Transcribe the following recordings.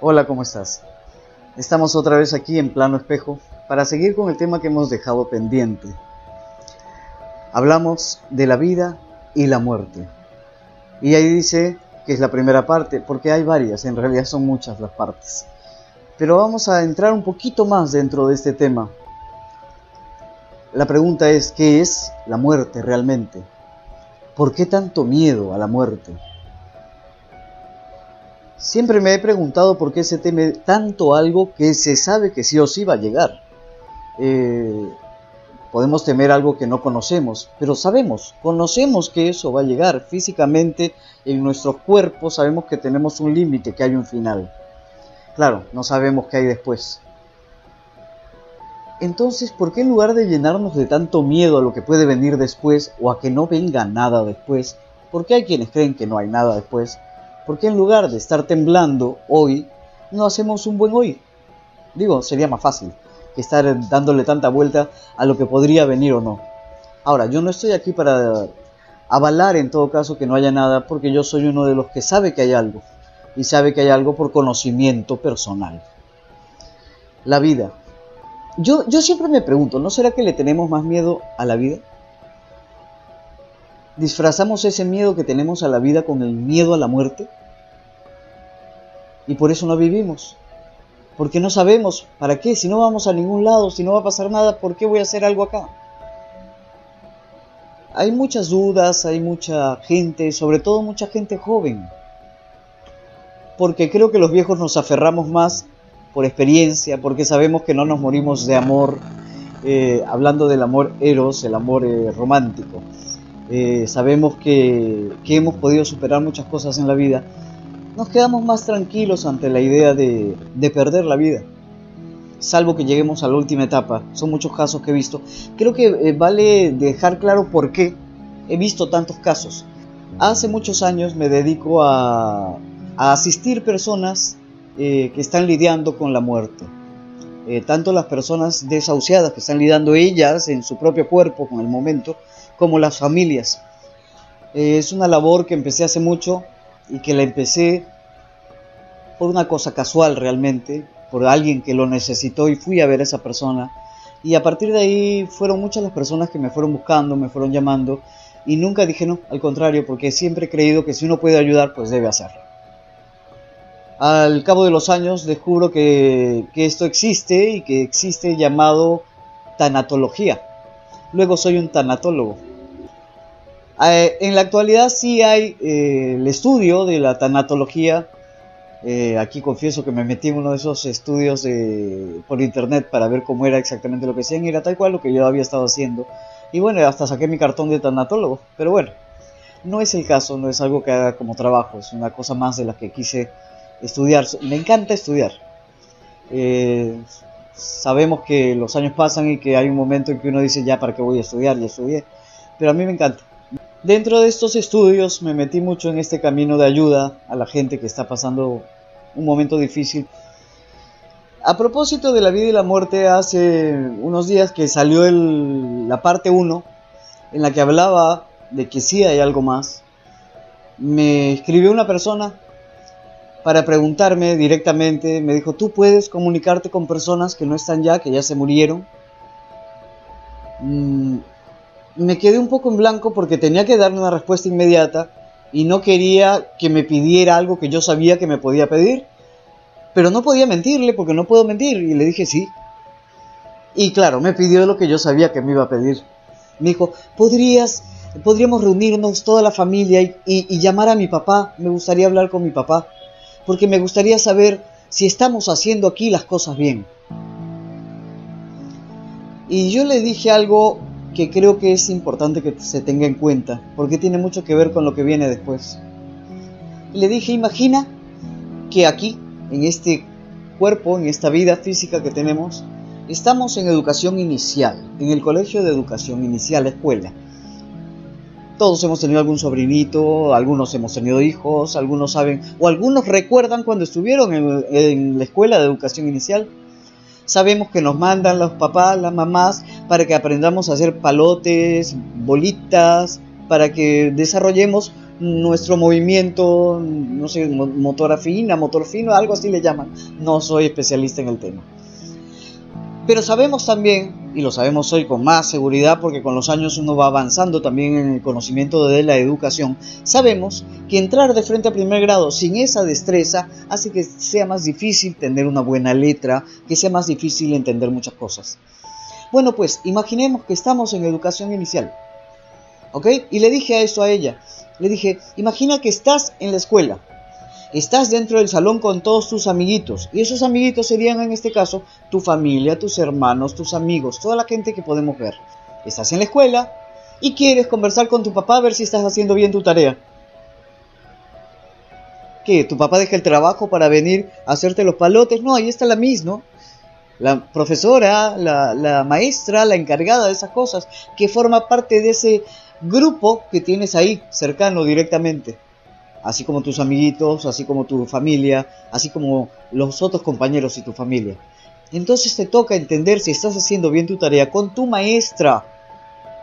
Hola, ¿cómo estás? Estamos otra vez aquí en plano espejo para seguir con el tema que hemos dejado pendiente. Hablamos de la vida y la muerte. Y ahí dice que es la primera parte, porque hay varias, en realidad son muchas las partes. Pero vamos a entrar un poquito más dentro de este tema. La pregunta es, ¿qué es la muerte realmente? ¿Por qué tanto miedo a la muerte? Siempre me he preguntado por qué se teme tanto algo que se sabe que sí o sí va a llegar. Eh, podemos temer algo que no conocemos, pero sabemos, conocemos que eso va a llegar físicamente en nuestros cuerpos, sabemos que tenemos un límite, que hay un final. Claro, no sabemos qué hay después. Entonces, ¿por qué en lugar de llenarnos de tanto miedo a lo que puede venir después o a que no venga nada después, porque hay quienes creen que no hay nada después, ¿por qué en lugar de estar temblando hoy, no hacemos un buen hoy? Digo, sería más fácil que estar dándole tanta vuelta a lo que podría venir o no. Ahora, yo no estoy aquí para avalar en todo caso que no haya nada, porque yo soy uno de los que sabe que hay algo, y sabe que hay algo por conocimiento personal. La vida, yo, yo siempre me pregunto, ¿no será que le tenemos más miedo a la vida? ¿Disfrazamos ese miedo que tenemos a la vida con el miedo a la muerte? Y por eso no vivimos. Porque no sabemos para qué, si no vamos a ningún lado, si no va a pasar nada, ¿por qué voy a hacer algo acá? Hay muchas dudas, hay mucha gente, sobre todo mucha gente joven. Porque creo que los viejos nos aferramos más por experiencia, porque sabemos que no nos morimos de amor, eh, hablando del amor eros, el amor eh, romántico. Eh, sabemos que, hemos podido superar muchas cosas en la vida. Nos quedamos más tranquilos ante la idea de, de perder la vida, salvo que lleguemos a la última etapa. Son muchos casos que he visto. Creo que vale dejar claro por qué he visto tantos casos. Hace muchos años me dedico a, a asistir personas eh, que están lidiando con la muerte. Eh, tanto las personas desahuciadas que están lidiando ellas en su propio cuerpo con el momento, como las familias. Eh, es una labor que empecé hace mucho y que la empecé por una cosa casual realmente, por alguien que lo necesitó y fui a ver a esa persona. Y a partir de ahí fueron muchas las personas que me fueron buscando, me fueron llamando y nunca dije no, al contrario, porque siempre he creído que si uno puede ayudar, pues debe hacerlo. Al cabo de los años descubro que, esto existe y que existe llamado tanatología. Luego soy un tanatólogo. Eh, en la actualidad sí hay eh, el estudio de la tanatología. Eh, aquí confieso que me metí en uno de esos estudios por internet para ver cómo era exactamente lo que hacían era tal cual lo que yo había estado haciendo. Y bueno, hasta saqué mi cartón de tanatólogo. Pero bueno, no es el caso, no es algo que haga como trabajo, es una cosa más de la que quise estudiar. Me encanta estudiar. Sabemos que los años pasan y que hay un momento en que uno dice ya para qué voy a estudiar, ya estudié. Pero a mí me encanta. Dentro de estos estudios me metí mucho en este camino de ayuda a la gente que está pasando un momento difícil. A propósito de la vida y la muerte, hace unos días que salió el, la parte 1 en la que hablaba de que sí hay algo más, me escribió una persona para preguntarme directamente, me dijo, ¿tú puedes comunicarte con personas que no están ya, que ya se murieron? Mm, me quedé un poco en blanco porque tenía que darle una respuesta inmediata y no quería que me pidiera algo que yo sabía que me podía pedir, pero no podía mentirle porque no puedo mentir y le dije sí. Y claro, me pidió lo que yo sabía que me iba a pedir. Me dijo, ¿podrías, podríamos reunirnos toda la familia y llamar a mi papá? Me gustaría hablar con mi papá porque me gustaría saber si estamos haciendo aquí las cosas bien. Y yo le dije algo que creo que es importante que se tenga en cuenta, porque tiene mucho que ver con lo que viene después. le dije, imagina que aquí, en este cuerpo, en esta vida física que tenemos, estamos en educación inicial, en el colegio de educación inicial, escuela. Todos hemos tenido algún sobrinito, algunos hemos tenido hijos, algunos saben, o algunos recuerdan cuando estuvieron en, la escuela de educación inicial. Sabemos que nos mandan los papás, las mamás, para que aprendamos a hacer palotes, bolitas, para que desarrollemos nuestro movimiento, no sé, motor afina, motor fino, algo así le llaman. No soy especialista en el tema. Pero sabemos también, y lo sabemos hoy con más seguridad porque con los años uno va avanzando también en el conocimiento de la educación, sabemos que entrar de frente a primer grado sin esa destreza hace que sea más difícil tener una buena letra, que sea más difícil entender muchas cosas. Bueno, pues imaginemos que estamos en educación inicial. ¿Ok? Y le dije a eso a ella. Le dije, imagina que estás en la escuela Estás dentro del salón con todos tus amiguitos y esos amiguitos serían en este caso tu familia, tus hermanos, tus amigos, toda la gente que podemos ver. Estás en la escuela y quieres conversar con tu papá a ver si estás haciendo bien tu tarea. ¿Qué? ¿Tu papá deja el trabajo para venir a hacerte los palotes? No, ahí está la misma, La profesora, la, la maestra, la encargada de esas cosas, que forma parte de ese grupo que tienes ahí, cercano directamente así como tus amiguitos, así como tu familia, así como los otros compañeros y tu familia. Entonces te toca entender si estás haciendo bien tu tarea con tu maestra,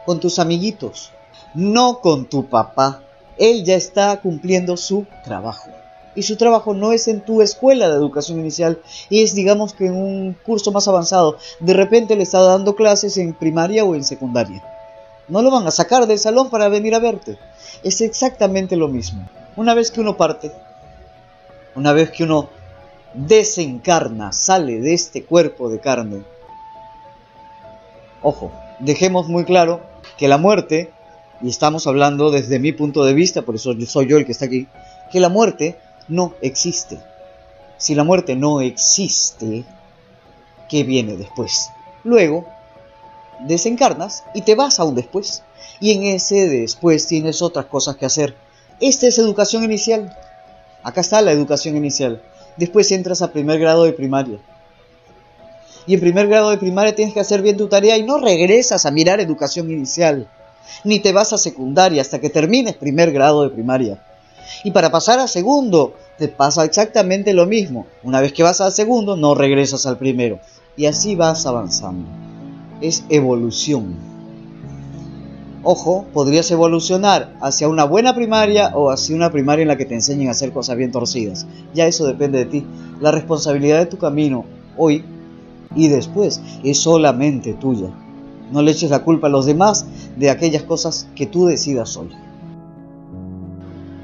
con tus amiguitos, no con tu papá. Él ya está cumpliendo su trabajo. Y su trabajo no es en tu escuela de educación inicial, es digamos que en un curso más avanzado. De repente le está dando clases en primaria o en secundaria. No lo van a sacar del salón para venir a verte. Es exactamente lo mismo. Una vez que uno parte, una vez que uno desencarna, sale de este cuerpo de carne, ojo, dejemos muy claro que la muerte, y estamos hablando desde mi punto de vista, por eso soy yo el que está aquí, que la muerte no existe. Si la muerte no existe, ¿qué viene después? Luego, desencarnas y te vas a un después. Y en ese después tienes otras cosas que hacer. Esta es educación inicial. Acá está la educación inicial. Después entras a primer grado de primaria. Y en primer grado de primaria tienes que hacer bien tu tarea y no regresas a mirar educación inicial. Ni te vas a secundaria hasta que termines primer grado de primaria. Y para pasar a segundo, te pasa exactamente lo mismo. Una vez que vas al segundo, no regresas al primero. Y así vas avanzando. Es evolución. Ojo, podrías evolucionar hacia una buena primaria o hacia una primaria en la que te enseñen a hacer cosas bien torcidas. Ya eso depende de ti. La responsabilidad de tu camino hoy y después es solamente tuya. No le eches la culpa a los demás de aquellas cosas que tú decidas hoy.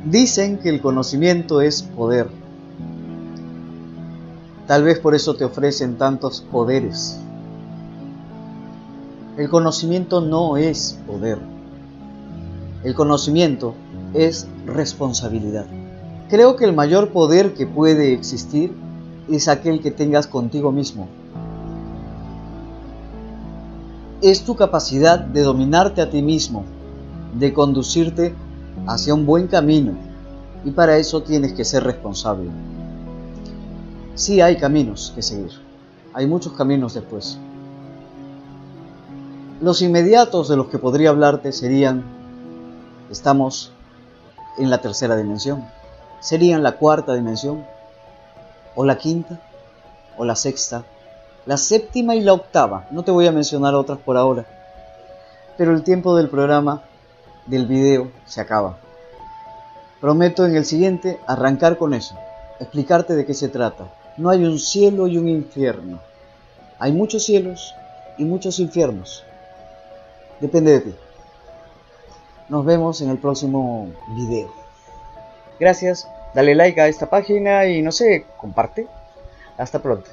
Dicen que el conocimiento es poder. Tal vez por eso te ofrecen tantos poderes. El conocimiento no es poder. El conocimiento es responsabilidad. Creo que el mayor poder que puede existir es aquel que tengas contigo mismo. Es tu capacidad de dominarte a ti mismo, de conducirte hacia un buen camino. Y para eso tienes que ser responsable. Sí hay caminos que seguir. Hay muchos caminos después. Los inmediatos de los que podría hablarte serían, estamos en la tercera dimensión, serían la cuarta dimensión, o la quinta, o la sexta, la séptima y la octava. No te voy a mencionar otras por ahora, pero el tiempo del programa, del video, se acaba. Prometo en el siguiente arrancar con eso, explicarte de qué se trata. No hay un cielo y un infierno. Hay muchos cielos y muchos infiernos. Depende de ti. Nos vemos en el próximo video. Gracias, dale like a esta página y no sé, comparte. Hasta pronto.